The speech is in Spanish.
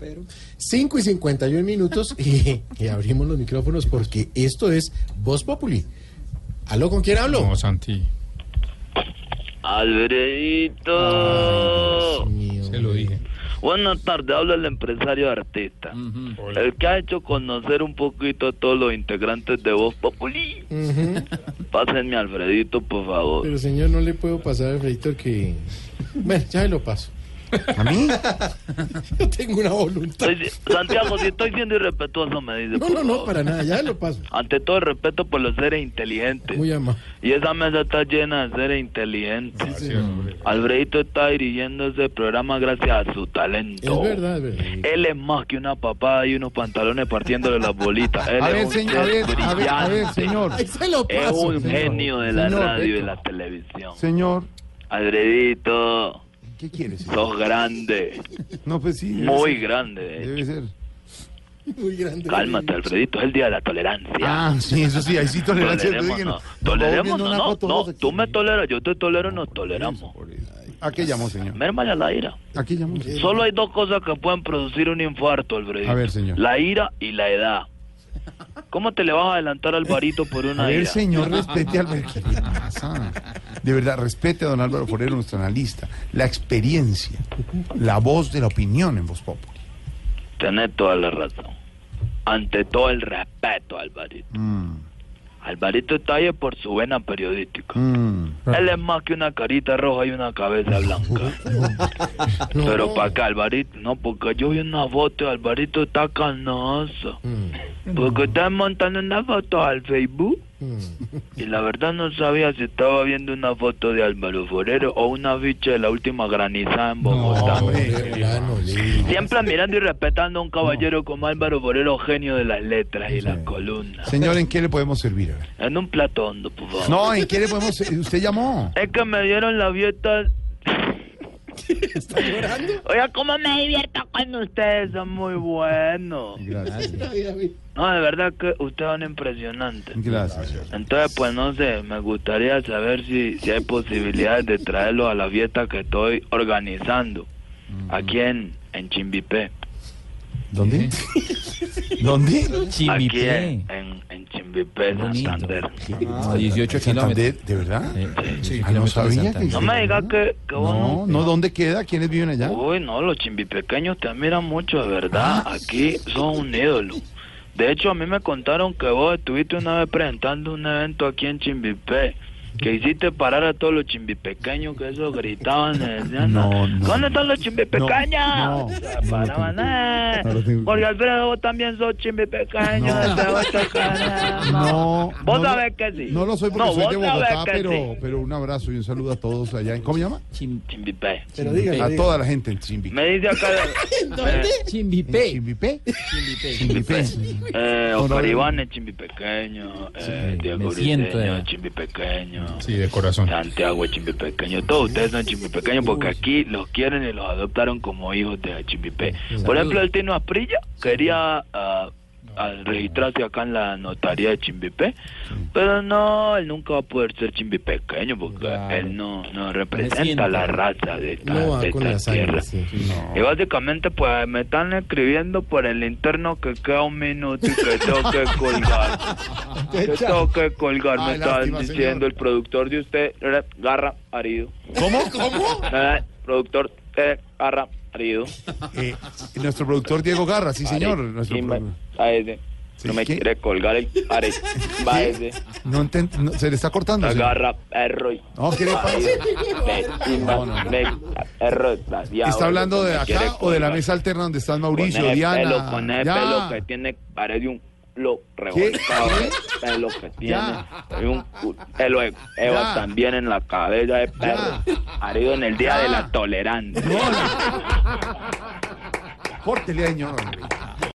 pero 5 y 51 minutos y, y abrimos los micrófonos porque esto es Voz Populi. ¿Aló, con quién hablo? No, Santi. Alfredito. Mío. Se lo dije. Buenas tardes, habla el empresario artista. El que ha hecho conocer un poquito a todos los integrantes de Voz Populi. Pásenme a Alfredito, por favor. Pero señor, no le puedo pasar, Alfredito, que... Bueno, ya se lo paso. ¿A mí? Yo tengo una voluntad. Estoy- Santiago, si estoy siendo irrespetuoso, me dice. No, no, no, favor. para nada, ya lo paso. Ante todo el respeto por los seres inteligentes. Muy amable. Y esa mesa está llena de seres inteligentes. Sí, Alfredito está dirigiendo ese programa gracias a su talento. Es verdad, es verdad. Él es más que una papada y unos pantalones partiéndole las bolitas. Él A es ver, un señor, ser a ver, a ver, a ver, señor. Ahí se lo Es paso. un señor. genio de la Señor, radio y de la televisión. Señor, Alfredito, ¿qué quiere, señor? sos grande, No, pues sí. muy ser, grande. de hecho. Debe ser. Muy grande. Cálmate, Alfredito, es el día de la tolerancia. Ah, sí, eso sí, ahí sí tolerancia. Viendo una no, no, vos aquí. tú me toleras, yo te tolero, nos toleramos. ¿A qué llamó, señor? Mérmale a la ira. ¿A qué llamó? señor? Solo hay dos cosas que pueden producir un infarto, Alfredito. A ver, señor. La ira y la edad. ¿Cómo te le vas a adelantar al varito por una A ver, ira? señor, respete al... ¿Qué le pasa? De verdad, respete a don Álvaro Forero, nuestro analista. La experiencia, la voz de la opinión en Voz Populi. Tenés toda la razón. Ante todo el respeto, Alvarito. Mm, Alvarito está ahí por su vena periodística. mm. Él es más que una carita roja y una cabeza blanca. No. Pero para acá, Alvarito, no, porque yo vi una foto de Alvarito está canoso. Mm, Porque estaba montando una foto al Facebook. Y la verdad no sabía si estaba viendo una foto de Álvaro Forero o una ficha de la última granizada en Bogotá. Siempre mirando y respetando a un caballero como Álvaro Forero, genio de las letras y las columnas. Señor, ¿en qué le podemos servir? En un plato hondo, por favor. No, ¿en qué le podemos servir? Usted llamó. Es que me dieron la fiesta. ¿Está llorando? Oiga, cómo me divierto con ustedes, son muy buenos. Gracias. No, de verdad que ustedes son impresionantes. Gracias. Entonces, pues no sé, me gustaría saber si, si hay posibilidades de traerlo a la fiesta que estoy organizando aquí en, en Chimbipé. ¿Dónde? ¿Dónde? Aquí en, Chimbipé, Santander. A 18 kilómetros. Santander, ¿de verdad? Sí, Ah, no sabía que... No me digas que, que vos No, no, ¿dónde queda? ¿Quiénes viven allá? Uy, no, los chimbipequeños te admiran mucho, de verdad. Aquí son un ídolo. De hecho, a mí me contaron que vos estuviste una vez presentando un evento aquí en Chimbipé. Que hiciste parar a todos los chimbipequeños que eso gritaban. y decían, No, no. ¿Dónde están los chimbipequeños? No, no. Se paraban, eh. Jorge Alfredo, vos también sos chimbipequeño. No. te voy a tocar. No. Vos no sabés que sí. No lo soy porque No, soy vos de Bogotá, pero, sí. pero un abrazo y un saludo a todos allá. en- ¿Cómo se llama? Chimbipé. Pero dígale. A dígale. toda la gente en Chimbi. Me dice acá... eh, Chimbipé. ¿Chimbipé? Chimbipé. Eh, No, no, Oscar. Iván es chimbi pequeño, eh, Sí, Diego Briseño es chimbi Sí, de corazón. Santiago es chimbi pequeño, todos ustedes son chimbi pequeños porque aquí los quieren y los adoptaron como hijos de Chimbipé. Por ejemplo, el Tino Asprilla quería ah, ah, registrarse acá en la notaría de Chimbipé, pero no, él nunca va a poder ser chimbi pequeño porque Claro. él no, no representa la raza de esta, No de sangre, tierra. Y básicamente pues me están escribiendo por el interno que queda un minuto y que tengo que colgar. Que tengo que colgar, me están lástima, diciendo señor. el productor de usted, Garra Arido. ¿Cómo? ¿Cómo? Productor eh, Garra Eh, nuestro productor Diego Garra, sí señor. Nuestro sí, no me ¿qué? quiere colgar el ese. no se le está cortando. Agarra perro No, ¿qué le pasa? vecina, No, no, no. ve- perro desgraciado, ¿Está hablando de acá o de la mesa alterna donde están Con Mauricio, Diana? pelo, con ese Ya. pelo que tiene, parece un lo revolcado. ¿Qué? Pelo que tiene. Hay un pelo de Eva también en la cabeza de perro. Harido en el día de la tolerancia. Córtele, señor.